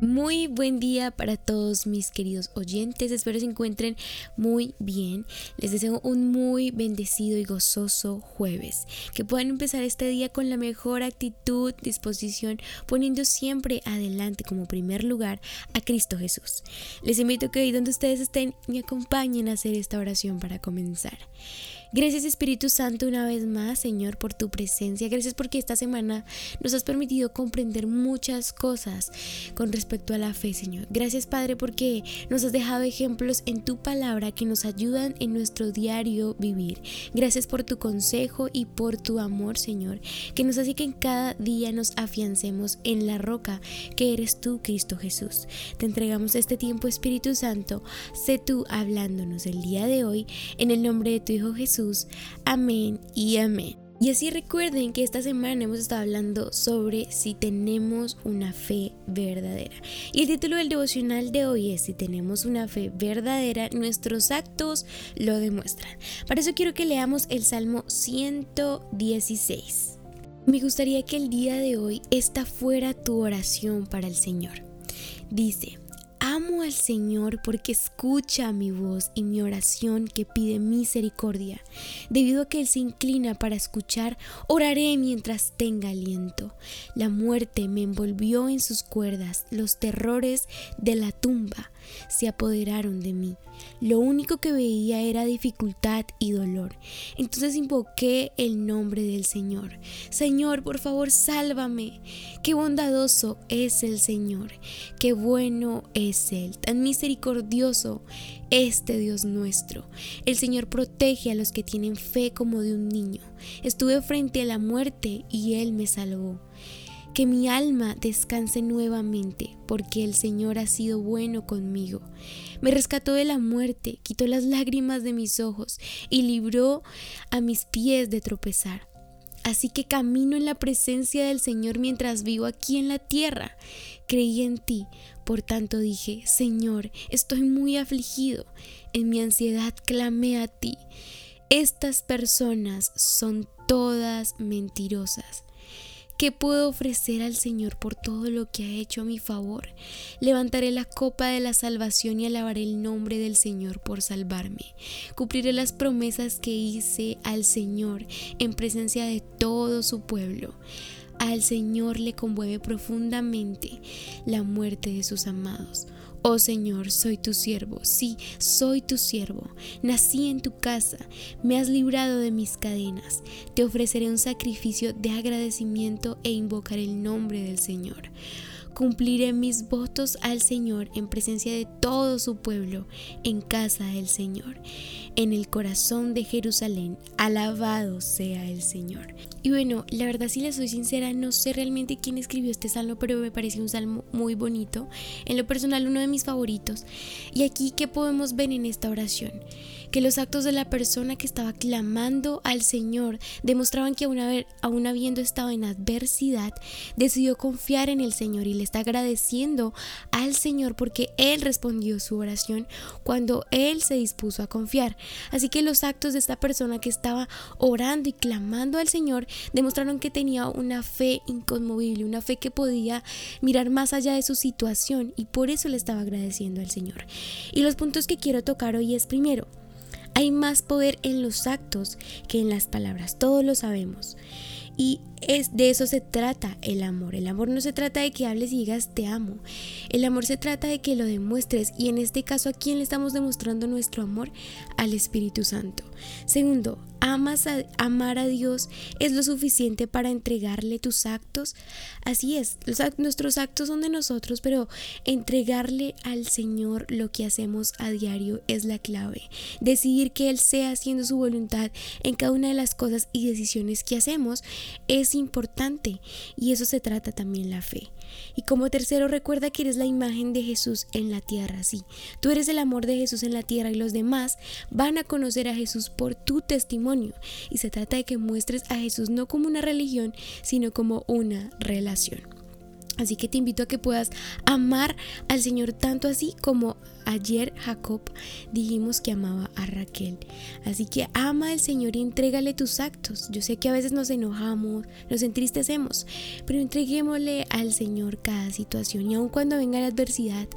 Muy buen día para todos mis queridos oyentes, espero se encuentren muy bien. Les deseo un muy bendecido y gozoso jueves, que puedan empezar este día con la mejor actitud, disposición, poniendo siempre adelante como primer lugar a Cristo Jesús. Les invito a que hoy donde ustedes estén me acompañen a hacer esta oración para comenzar. Gracias Espíritu Santo una vez más, Señor, por tu presencia. Gracias porque esta semana nos has permitido comprender muchas cosas con respecto a la fe, Señor. Gracias Padre porque nos has dejado ejemplos en tu palabra que nos ayudan en nuestro diario vivir. Gracias por tu consejo y por tu amor, Señor, que nos hace que en cada día nos afiancemos en la roca que eres tú, Cristo Jesús. Te entregamos este tiempo, Espíritu Santo. Sé tú hablándonos el día de hoy en el nombre de tu Hijo Jesús Amén y amén. Y así recuerden que esta semana hemos estado hablando sobre si tenemos una fe verdadera. Y el título del devocional de hoy es Si tenemos una fe verdadera, nuestros actos lo demuestran. Para eso quiero que leamos el Salmo 116. Me gustaría que el día de hoy esta fuera tu oración para el Señor. Dice, Al Señor porque escucha mi voz y mi oración que pide misericordia. Debido a que Él se inclina para escuchar, oraré mientras tenga aliento. La muerte me envolvió en sus cuerdas, los terrores de la tumba se apoderaron de mí. Lo único que veía era dificultad y dolor. Entonces invoqué el nombre del Señor. Señor, por favor, sálvame. Qué bondadoso es el Señor. Qué bueno es Él. Tan misericordioso este Dios nuestro. El Señor protege a los que tienen fe como de un niño. Estuve frente a la muerte y Él me salvó. Que mi alma descanse nuevamente, porque el Señor ha sido bueno conmigo. Me rescató de la muerte, quitó las lágrimas de mis ojos y libró a mis pies de tropezar. Así que camino en la presencia del Señor mientras vivo aquí en la tierra. Creí en ti, por tanto dije, Señor, estoy muy afligido. En mi ansiedad clamé a ti. Estas personas son todas mentirosas. ¿Qué puedo ofrecer al Señor por todo lo que ha hecho a mi favor? Levantaré la copa de la salvación y alabaré el nombre del Señor por salvarme. Cumpliré las promesas que hice al Señor en presencia de todo su pueblo. Al Señor le conmueve profundamente la muerte de sus amados. Oh Señor, soy tu siervo, sí, soy tu siervo. Nací en tu casa, me has librado de mis cadenas. Te ofreceré un sacrificio de agradecimiento e invocaré el nombre del Señor. Cumpliré mis votos al Señor en presencia de todo su pueblo, en casa del Señor, en el corazón de Jerusalén. Alabado sea el Señor. Y bueno, la verdad si le soy sincera, no sé realmente quién escribió este salmo, pero me parece un salmo muy bonito. En lo personal, uno de mis favoritos. Y aquí, ¿qué podemos ver en esta oración? que los actos de la persona que estaba clamando al Señor demostraban que aún, habiendo estado en adversidad, decidió confiar en el Señor y le está agradeciendo al Señor porque Él respondió su oración cuando Él se dispuso a confiar. Así que los actos de esta persona que estaba orando y clamando al Señor demostraron que tenía una fe inconmovible, una fe que podía mirar más allá de su situación y por eso le estaba agradeciendo al Señor. Y los puntos que quiero tocar hoy es primero, hay más poder en los actos que en las palabras, todos lo sabemos. Y es de eso se trata el amor. El amor no se trata de que hables y digas te amo. El amor se trata de que lo demuestres y en este caso a quién le estamos demostrando nuestro amor al Espíritu Santo. Segundo, amas a, amar a Dios es lo suficiente para entregarle tus actos. Así es, nuestros actos son de nosotros, pero entregarle al Señor lo que hacemos a diario es la clave. Decidir que Él sea haciendo su voluntad en cada una de las cosas y decisiones que hacemos es importante y eso se trata también la fe. Y como tercero, recuerda que eres la imagen de Jesús en la tierra, sí. Tú eres el amor de Jesús en la tierra y los demás van a conocer a Jesús por tu testimonio. Y se trata de que muestres a Jesús no como una religión, sino como una relación. Así que te invito a que puedas amar al Señor tanto así como ayer Jacob dijimos que amaba a Raquel. Así que ama al Señor y entrégale tus actos. Yo sé que a veces nos enojamos, nos entristecemos, pero entreguémosle al Señor cada situación y aun cuando venga la adversidad,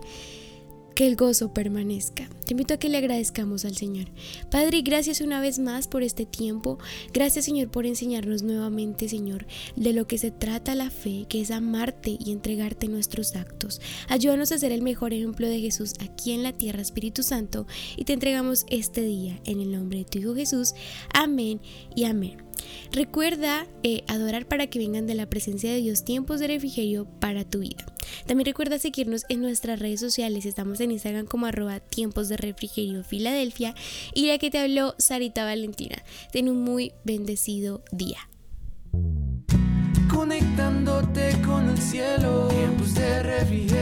que el gozo permanezca. Te invito a que le agradezcamos al Señor. Padre, gracias una vez más por este tiempo. Gracias Señor por enseñarnos nuevamente, Señor, de lo que se trata la fe, que es amarte y entregarte nuestros actos. Ayúdanos a ser el mejor ejemplo de Jesús aquí en la tierra, Espíritu Santo, y te entregamos este día en el nombre de tu Hijo Jesús. Amén y amén. Recuerda eh, adorar para que vengan de la presencia de Dios tiempos de refrigerio para tu vida. También recuerda seguirnos en nuestras redes sociales. Estamos en Instagram como arroba tiempos de refrigerio Filadelfia. Y la que te habló, Sarita Valentina. Ten un muy bendecido día. Conectándote con el cielo, tiempos de refrigerio.